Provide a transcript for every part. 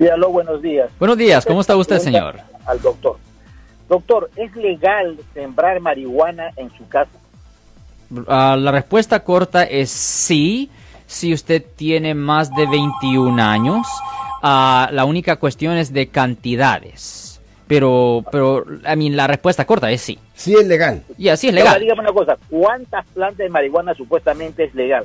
Sí, aló, buenos días. Buenos días, ¿cómo está usted, señor? Al doctor. Doctor, ¿es legal sembrar marihuana en su casa? Ah, la respuesta corta es sí, si usted tiene más de 21 años. Ah, la única cuestión es de cantidades. Pero, pero, I mean, la respuesta corta es sí. Sí es legal. Ya, sí es Ahora, legal. dígame una cosa, ¿cuántas plantas de marihuana supuestamente es legal?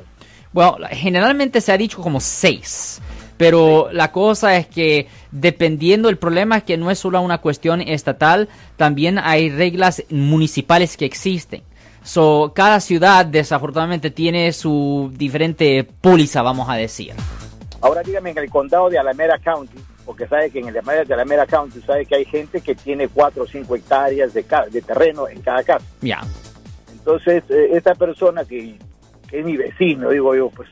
Bueno, generalmente se ha dicho como seis. Pero la cosa es que dependiendo, el problema es que no es solo una cuestión estatal, también hay reglas municipales que existen. So, cada ciudad desafortunadamente tiene su diferente póliza, vamos a decir. Ahora dígame en el condado de Alameda County, porque sabe que en el de de Alameda County sabe que hay gente que tiene 4 o 5 hectáreas de, terreno en cada casa. Ya. Entonces, eh, esta persona que, que es mi vecino, digo yo, pues,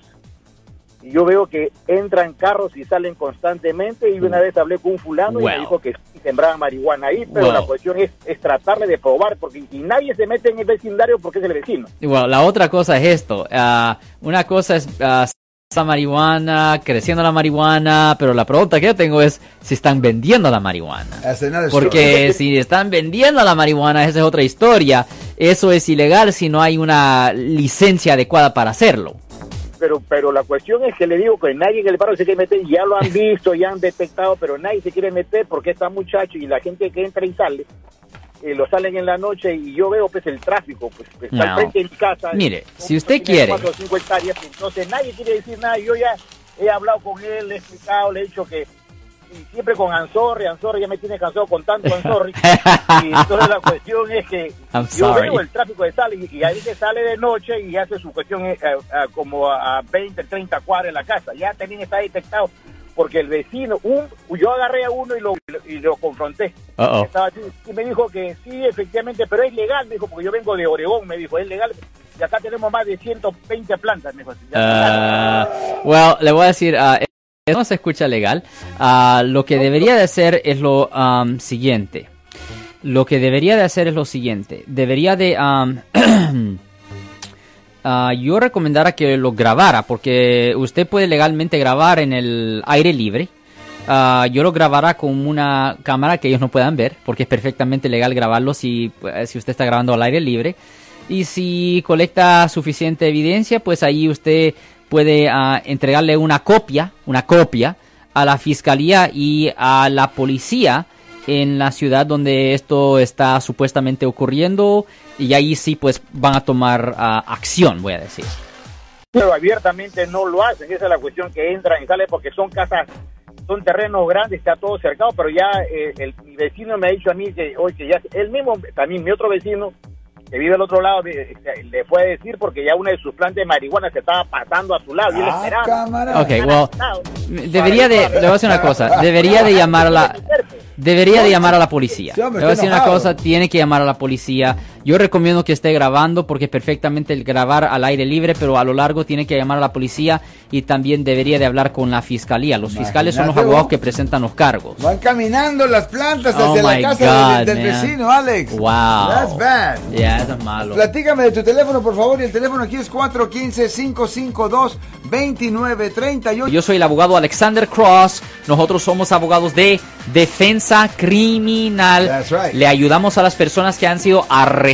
y yo veo que entran carros y salen constantemente y una vez hablé con un fulano y me dijo que sí sembraban marihuana ahí, pero Wow. la cuestión es, es tratarle de probar, porque y nadie se mete en el vecindario porque es el vecino. Y bueno, la otra cosa es esto. ah, una cosa es esa marihuana, creciendo la marihuana, pero la pregunta que yo tengo es si están vendiendo la marihuana. That's another story. Porque si están vendiendo la marihuana, esa es otra historia. Eso es ilegal si no hay una licencia adecuada para hacerlo. Pero, pero la cuestión es que le digo que nadie en el barrio se quiere meter, ya lo han visto, ya han detectado, pero nadie se quiere meter porque está muchacho y la gente que entra y sale, eh, lo salen en la noche y yo veo pues el tráfico, pues está al frente de mi casa. Mire, Un si usted quiere- cuatro o cinco hectáreas, entonces nadie quiere decir nada. Yo ya he hablado con él, le he explicado, le he dicho que siempre con Anzorri, Anzorri ya me tiene cansado con tanto Anzorri. y entonces la cuestión es que I'm yo veo el tráfico de sale y, y ahí que sale de noche y hace su cuestión eh, a como a 20, 30 cuadras en la casa. Ya también está detectado porque el vecino, un, yo agarré a uno y lo, y lo confronté. Uh-oh. Estaba así, y me dijo que sí, efectivamente, pero es legal, me dijo, porque yo vengo de Oregón, me dijo, es legal. Y acá tenemos más de 120 plantas, me dijo. así, Ah, well, le voy a decir, ah, no se escucha legal. Ah, lo que debería de hacer es lo siguiente. Lo que debería de hacer es lo siguiente. Debería de... ah, yo recomendara que lo grabara porque usted puede legalmente grabar en el aire libre. Ah, yo lo grabara con una cámara que ellos no puedan ver porque es perfectamente legal grabarlo si, pues, si usted está grabando al aire libre. Y si colecta suficiente evidencia, pues ahí usted puede ah, entregarle una copia, una copia a la fiscalía y a la policía en la ciudad donde esto está supuestamente ocurriendo y ahí sí pues van a tomar ah, acción, voy a decir. pero abiertamente no lo hacen. Esa es la cuestión que entran y salen porque son casas, son terrenos grandes, está todo cercado, pero ya eh, el, mi vecino me ha dicho a mí que, oye, que ya, él mismo, también mi otro vecino, que vive al otro lado, le fue a decir porque ya una de sus plantas de marihuana se estaba pasando a su lado y él Ah, esperaba. cámara. Ok, well, debería de, le voy a decir una cosa, debería de llamar a la, debería de llamar a la policía. Le voy a decir una cosa, tiene que llamar a la policía. Yo recomiendo que esté grabando porque perfectamente el grabar al aire libre, pero a lo largo tiene que llamar a la policía y también debería de hablar con la fiscalía. Los fiscales son los abogados vos. que presentan los cargos. Van caminando las plantas Oh hacia la my casa God, del, vecino, Alex. Wow. That's bad. Ya, eso es malo. Platícame de tu teléfono, por favor. Y el teléfono aquí es 415-552-2938. Yo soy el abogado Alexander Cross. Nosotros somos abogados de defensa criminal. That's right. Le ayudamos a las personas que han sido arrestadas